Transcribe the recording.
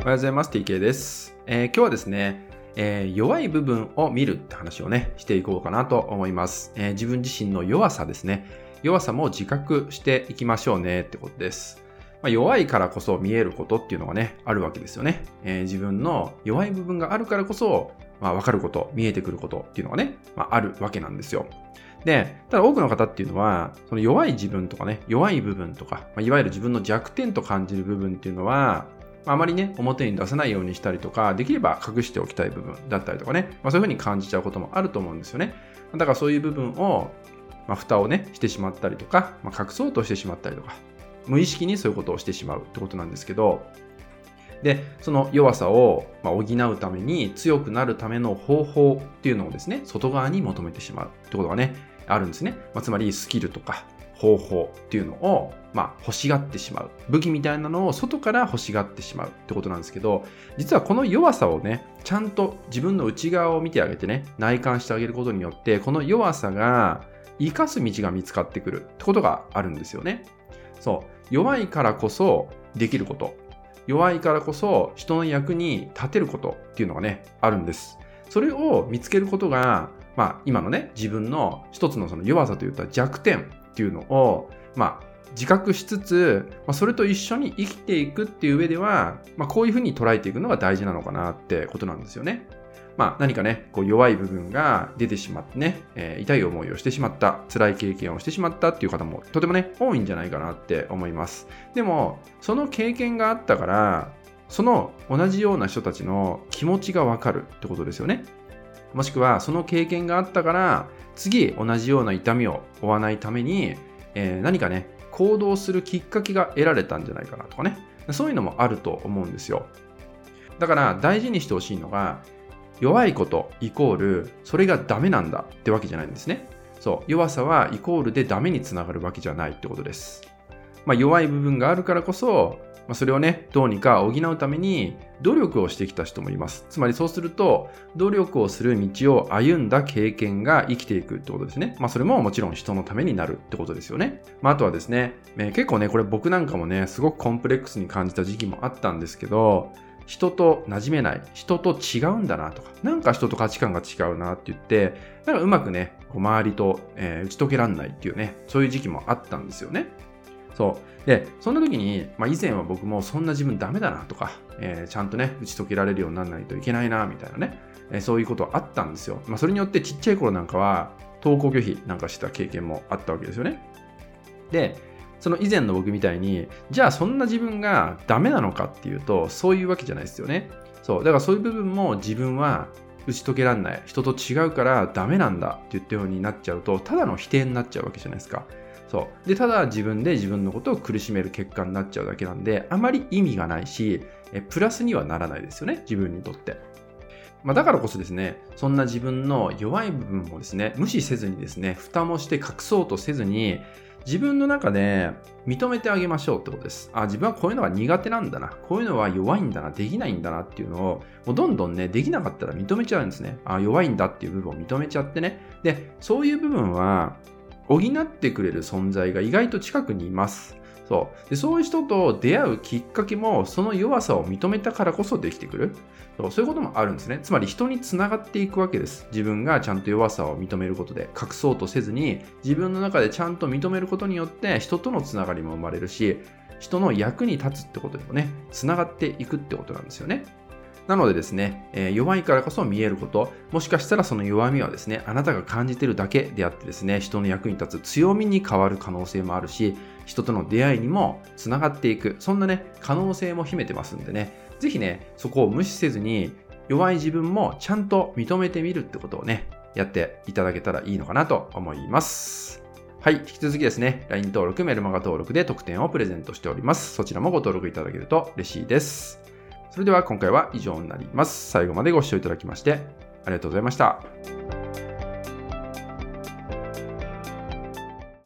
おはようございます。TK です。えー、今日はですね、えー、弱い部分を見るって話をね、していこうかなと思います。えー、自分自身の弱さですね。弱さも自覚していきましょうねってことです。まあ、弱いからこそ見えることっていうのがね、あるわけですよね。え、自分の弱い部分があるからこそ、まあ、わかること、見えてくることっていうのがね、まあ、あるわけなんですよ。で、ただ多くの方っていうのは、その弱い自分とかね、弱い部分とか、まあ、いわゆる自分の弱点と感じる部分っていうのは、あまりね、表に出さないようにしたりとか、できれば隠しておきたい部分だったりとかね、まあ、そういうふうに感じちゃうこともあると思うんですよね。だからそういう部分を、まあ、蓋をね、してしまったりとか、まあ、隠そうとしてしまったりとか、無意識にそういうことをしてしまうってことなんですけど、で、その弱さを補うために強くなるための方法っていうのをですね、外側に求めてしまうってことがね、あるんですね。まあ、つまりスキルとか方法っていうのを、まあ、欲しがってしまう。武器みたいなのを外から欲しがってしまうってことなんですけど、実はこの弱さをね、ちゃんと自分の内側を見てあげてね、内観してあげることによって、この弱さが生かす道が見つかってくるってことがあるんですよね。そう。弱いからこそできること。弱いからこそ人の役に立てることっていうのがね、あるんです。それを見つけることが、まあ、今のね、自分の一つのその弱さといった弱点っていうのを、まあ、自覚しつつ、まあ、それと一緒に生きていくっていう上では、まあ、こういうふうに捉えていくのが大事なのかなってことなんですよね。まあ、何かね、こう弱い部分が出てしまってね、えー、痛い思いをしてしまった、辛い経験をしてしまったっていう方もとてもね、多いんじゃないかなって思います。でも、その経験があったから、その同じような人たちの気持ちがわかるってことですよね。もしくは、その経験があったから、次同じような痛みを負わないために、えー、何かね、行動するきっかけが得られたんじゃないかなとかね。そういうのもあると思うんですよ。だから大事にしてほしいのが、弱いことイコール、それがダメなんだってわけじゃないんですね。そう、弱さはイコールでダメにつながるわけじゃないってことです。まあ、弱い部分があるからこそ、ま、それをね、どうにか補うために努力をしてきた人もいます。つまりそうすると、努力をする道を歩んだ経験が生きていくってことですね。まあそれももちろん人のためになるってことですよね。まああとはですね、え、結構ね、これ僕なんかもね、すごくコンプレックスに感じた時期もあったんですけど、人と馴染めない、人と違うんだなとか、なんか人と価値観が違うなって言って、なんかうまくね、こう周りと、えー、打ち解けらんないっていうね、そういう時期もあったんですよね。そう。で、そんな時に、まあ、以前は僕もそんな自分ダメだなとか、えー、ちゃんとね、打ち解けられるようにならないといけないな、みたいなね、えー、そういうことあったんですよ。まあ、それによってちっちゃい頃なんかは、登校拒否なんかしてた経験もあったわけですよね。で、その以前の僕みたいに、じゃあそんな自分がダメなのかっていうと、そういうわけじゃないですよね。そう。だからそういう部分も自分は打ち解けられない。人と違うからダメなんだって言ったようになっちゃうと、ただの否定になっちゃうわけじゃないですか。そう。で、ただ自分で自分のことを苦しめる結果になっちゃうだけなんで、あまり意味がないし、えプラスにはならないですよね、自分にとって。まあ、だからこそですね、そんな自分の弱い部分もですね、無視せずにですね、蓋もして隠そうとせずに、自分の中で認めてあげましょうってことです。あ、自分はこういうのが苦手なんだな。こういうのは弱いんだな。できないんだなっていうのを、もうどんどんね、できなかったら認めちゃうんですね。あ、弱いんだっていう部分を認めちゃってね。で、そういう部分は、補ってくれる存在が意外と近くにいます。そう。でそういう人と出会うきっかけもその弱さを認めたからこそできてくる。そう。そういうこともあるんですね。つまり人につながっていくわけです。自分がちゃんと弱さを認めることで隠そうとせずに自分の中でちゃんと認めることによって人とのつながりも生まれるし人の役に立つってことでもねつながっていくってことなんですよね。なのでですね、え、弱いからこそ見えること、もしかしたらその弱みはですね、あなたが感じてるだけであってですね、人の役に立つ強みに変わる可能性もあるし、人との出会いにもつながっていく、そんなね、可能性も秘めてますんでね、ぜひね、そこを無視せずに、弱い自分もちゃんと認めてみるってことをね、やっていただけたらいいのかなと思います。はい。引き続きですね、LINE 登録、メルマガ登録で特典をプレゼントしております。そちらもご登録いただけると嬉しいです。それでは今回は以上になります。最後までご視聴いただきましてありがとうございました。